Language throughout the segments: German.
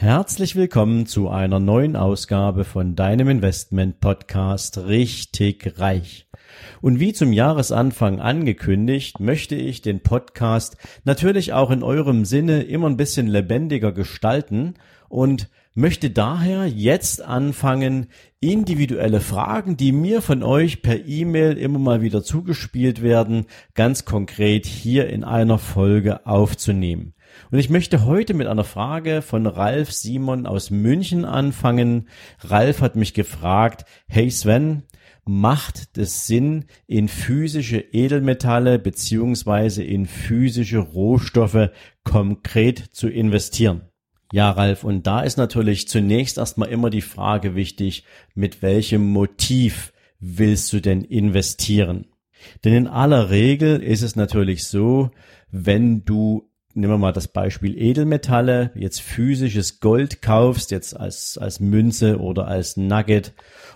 Herzlich willkommen zu einer neuen Ausgabe von deinem Investment Podcast richtig reich. Und wie zum Jahresanfang angekündigt, möchte ich den Podcast natürlich auch in eurem Sinne immer ein bisschen lebendiger gestalten und möchte daher jetzt anfangen, individuelle Fragen, die mir von euch per E-Mail immer mal wieder zugespielt werden, ganz konkret hier in einer Folge aufzunehmen. Und ich möchte heute mit einer Frage von Ralf Simon aus München anfangen. Ralf hat mich gefragt, hey Sven, macht es Sinn, in physische Edelmetalle beziehungsweise in physische Rohstoffe konkret zu investieren? Ja, Ralf, und da ist natürlich zunächst erstmal immer die Frage wichtig, mit welchem Motiv willst du denn investieren? Denn in aller Regel ist es natürlich so, wenn du nehmen wir mal das Beispiel Edelmetalle, jetzt physisches Gold kaufst, jetzt als, als Münze oder als Nugget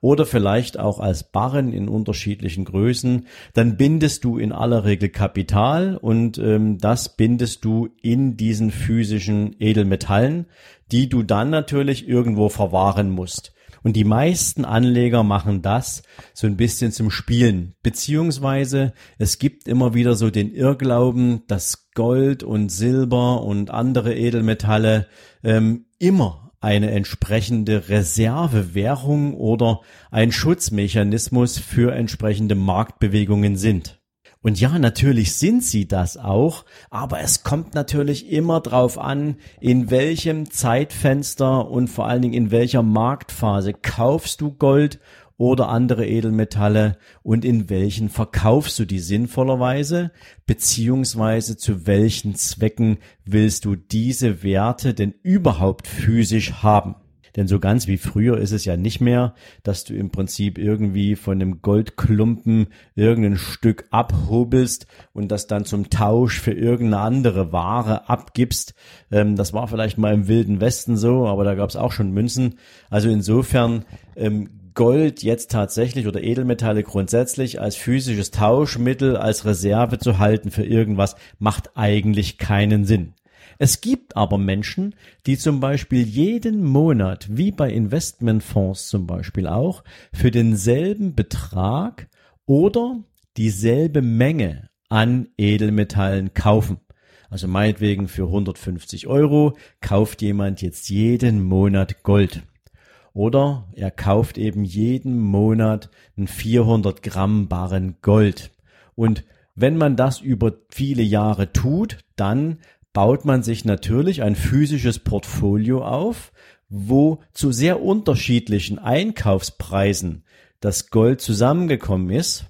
oder vielleicht auch als Barren in unterschiedlichen Größen, dann bindest du in aller Regel Kapital und ähm, das bindest du in diesen physischen Edelmetallen, die du dann natürlich irgendwo verwahren musst. Und die meisten Anleger machen das so ein bisschen zum Spielen. Beziehungsweise es gibt immer wieder so den Irrglauben, dass Gold und Silber und andere Edelmetalle ähm, immer eine entsprechende Reservewährung oder ein Schutzmechanismus für entsprechende Marktbewegungen sind. Und ja, natürlich sind sie das auch, aber es kommt natürlich immer drauf an, in welchem Zeitfenster und vor allen Dingen in welcher Marktphase kaufst du Gold oder andere Edelmetalle und in welchen verkaufst du die sinnvollerweise, beziehungsweise zu welchen Zwecken willst du diese Werte denn überhaupt physisch haben. Denn so ganz wie früher ist es ja nicht mehr, dass du im Prinzip irgendwie von einem Goldklumpen irgendein Stück abhobelst und das dann zum Tausch für irgendeine andere Ware abgibst. Ähm, das war vielleicht mal im Wilden Westen so, aber da gab es auch schon Münzen. Also insofern ähm, Gold jetzt tatsächlich oder Edelmetalle grundsätzlich als physisches Tauschmittel, als Reserve zu halten für irgendwas, macht eigentlich keinen Sinn. Es gibt aber Menschen, die zum Beispiel jeden Monat, wie bei Investmentfonds zum Beispiel auch, für denselben Betrag oder dieselbe Menge an Edelmetallen kaufen. Also meinetwegen für 150 Euro kauft jemand jetzt jeden Monat Gold. Oder er kauft eben jeden Monat einen 400 Gramm Barren Gold. Und wenn man das über viele Jahre tut, dann baut man sich natürlich ein physisches Portfolio auf, wo zu sehr unterschiedlichen Einkaufspreisen das Gold zusammengekommen ist.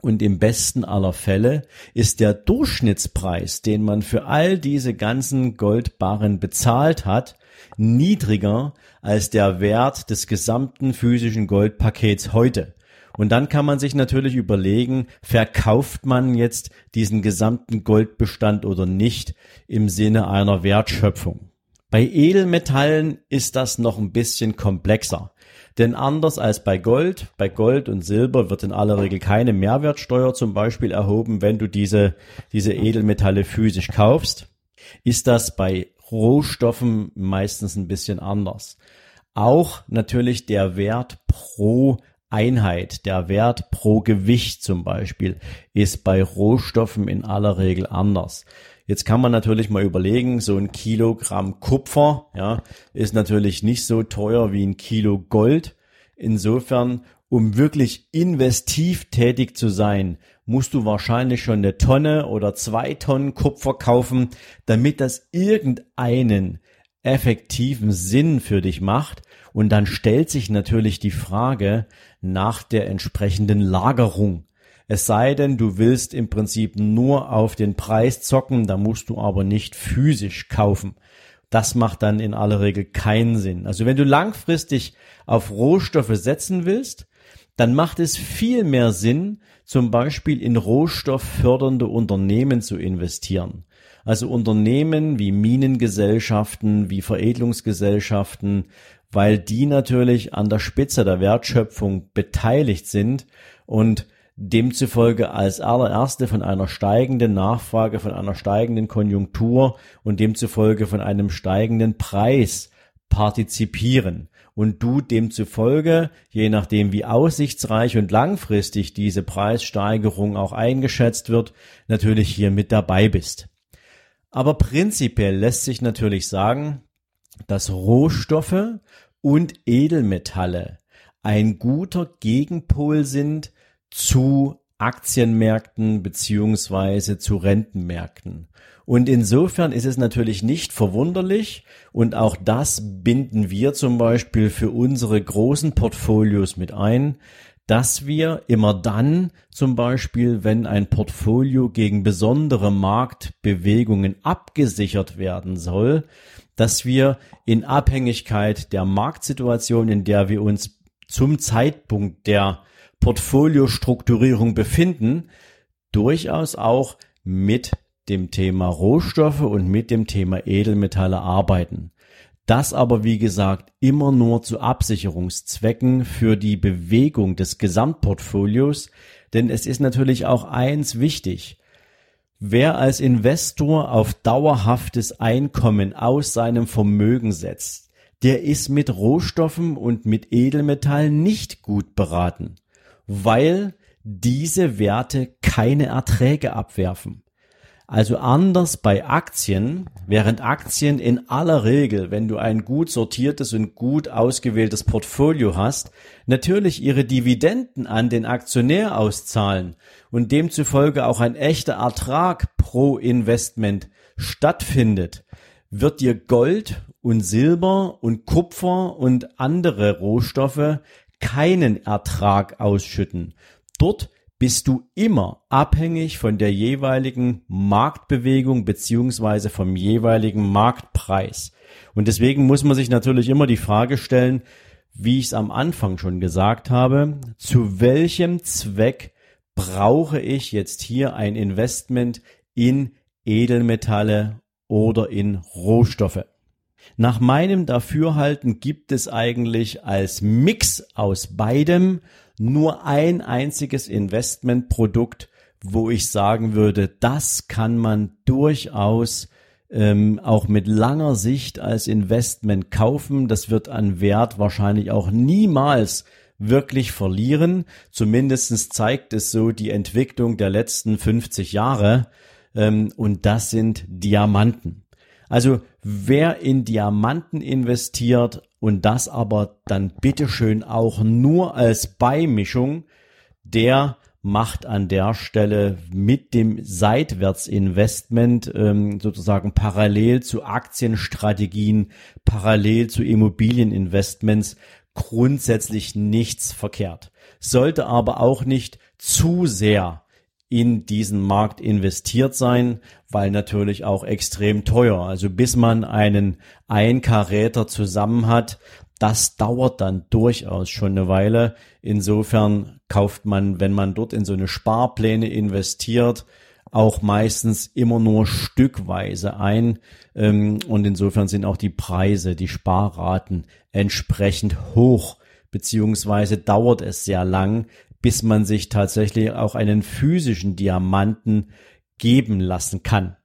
Und im besten aller Fälle ist der Durchschnittspreis, den man für all diese ganzen Goldbarren bezahlt hat, niedriger als der Wert des gesamten physischen Goldpakets heute. Und dann kann man sich natürlich überlegen, verkauft man jetzt diesen gesamten Goldbestand oder nicht im Sinne einer Wertschöpfung. Bei Edelmetallen ist das noch ein bisschen komplexer. Denn anders als bei Gold, bei Gold und Silber wird in aller Regel keine Mehrwertsteuer zum Beispiel erhoben, wenn du diese, diese Edelmetalle physisch kaufst, ist das bei Rohstoffen meistens ein bisschen anders. Auch natürlich der Wert pro Einheit, der Wert pro Gewicht zum Beispiel, ist bei Rohstoffen in aller Regel anders. Jetzt kann man natürlich mal überlegen, so ein Kilogramm Kupfer, ja, ist natürlich nicht so teuer wie ein Kilo Gold. Insofern, um wirklich investiv tätig zu sein, musst du wahrscheinlich schon eine Tonne oder zwei Tonnen Kupfer kaufen, damit das irgendeinen effektiven Sinn für dich macht. Und dann stellt sich natürlich die Frage nach der entsprechenden Lagerung. Es sei denn, du willst im Prinzip nur auf den Preis zocken, da musst du aber nicht physisch kaufen. Das macht dann in aller Regel keinen Sinn. Also wenn du langfristig auf Rohstoffe setzen willst, dann macht es viel mehr Sinn, zum Beispiel in rohstofffördernde Unternehmen zu investieren. Also Unternehmen wie Minengesellschaften, wie Veredelungsgesellschaften, weil die natürlich an der Spitze der Wertschöpfung beteiligt sind und demzufolge als allererste von einer steigenden Nachfrage, von einer steigenden Konjunktur und demzufolge von einem steigenden Preis partizipieren und du demzufolge, je nachdem wie aussichtsreich und langfristig diese Preissteigerung auch eingeschätzt wird, natürlich hier mit dabei bist. Aber prinzipiell lässt sich natürlich sagen, dass Rohstoffe und Edelmetalle ein guter Gegenpol sind zu Aktienmärkten beziehungsweise zu Rentenmärkten. Und insofern ist es natürlich nicht verwunderlich und auch das binden wir zum Beispiel für unsere großen Portfolios mit ein, dass wir immer dann zum Beispiel, wenn ein Portfolio gegen besondere Marktbewegungen abgesichert werden soll, dass wir in Abhängigkeit der Marktsituation, in der wir uns zum Zeitpunkt der Portfoliostrukturierung befinden, durchaus auch mit dem Thema Rohstoffe und mit dem Thema Edelmetalle arbeiten. Das aber, wie gesagt, immer nur zu Absicherungszwecken für die Bewegung des Gesamtportfolios, denn es ist natürlich auch eins wichtig. Wer als Investor auf dauerhaftes Einkommen aus seinem Vermögen setzt, der ist mit Rohstoffen und mit Edelmetallen nicht gut beraten weil diese Werte keine Erträge abwerfen. Also anders bei Aktien, während Aktien in aller Regel, wenn du ein gut sortiertes und gut ausgewähltes Portfolio hast, natürlich ihre Dividenden an den Aktionär auszahlen und demzufolge auch ein echter Ertrag pro Investment stattfindet, wird dir Gold und Silber und Kupfer und andere Rohstoffe keinen Ertrag ausschütten. Dort bist du immer abhängig von der jeweiligen Marktbewegung beziehungsweise vom jeweiligen Marktpreis. Und deswegen muss man sich natürlich immer die Frage stellen, wie ich es am Anfang schon gesagt habe, zu welchem Zweck brauche ich jetzt hier ein Investment in Edelmetalle oder in Rohstoffe? Nach meinem Dafürhalten gibt es eigentlich als Mix aus beidem nur ein einziges Investmentprodukt, wo ich sagen würde, das kann man durchaus ähm, auch mit langer Sicht als Investment kaufen. Das wird an Wert wahrscheinlich auch niemals wirklich verlieren. Zumindestens zeigt es so die Entwicklung der letzten 50 Jahre. Ähm, und das sind Diamanten. Also wer in Diamanten investiert und das aber dann bitteschön auch nur als Beimischung, der macht an der Stelle mit dem Seitwärtsinvestment ähm, sozusagen parallel zu Aktienstrategien, parallel zu Immobilieninvestments grundsätzlich nichts verkehrt. Sollte aber auch nicht zu sehr in diesen Markt investiert sein, weil natürlich auch extrem teuer. Also bis man einen Einkaräter zusammen hat, das dauert dann durchaus schon eine Weile. Insofern kauft man, wenn man dort in so eine Sparpläne investiert, auch meistens immer nur stückweise ein. Ähm, und insofern sind auch die Preise, die Sparraten entsprechend hoch beziehungsweise dauert es sehr lang, bis man sich tatsächlich auch einen physischen Diamanten geben lassen kann.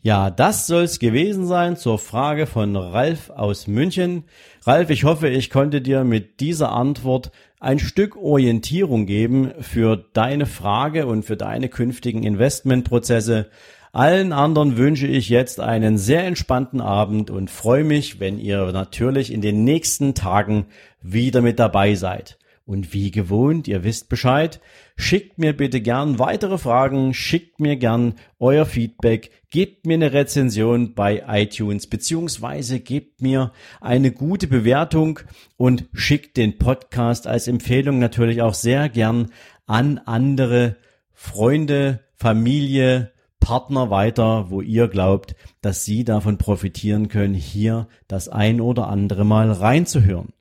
Ja, das soll's gewesen sein zur Frage von Ralf aus München. Ralf, ich hoffe, ich konnte dir mit dieser Antwort ein Stück Orientierung geben für deine Frage und für deine künftigen Investmentprozesse. Allen anderen wünsche ich jetzt einen sehr entspannten Abend und freue mich, wenn ihr natürlich in den nächsten Tagen wieder mit dabei seid. Und wie gewohnt, ihr wisst Bescheid, schickt mir bitte gern weitere Fragen, schickt mir gern euer Feedback, gebt mir eine Rezension bei iTunes beziehungsweise gebt mir eine gute Bewertung und schickt den Podcast als Empfehlung natürlich auch sehr gern an andere Freunde, Familie, Partner weiter, wo ihr glaubt, dass sie davon profitieren können, hier das ein oder andere Mal reinzuhören.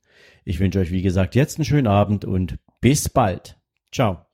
Ich wünsche euch, wie gesagt, jetzt einen schönen Abend und bis bald. Ciao.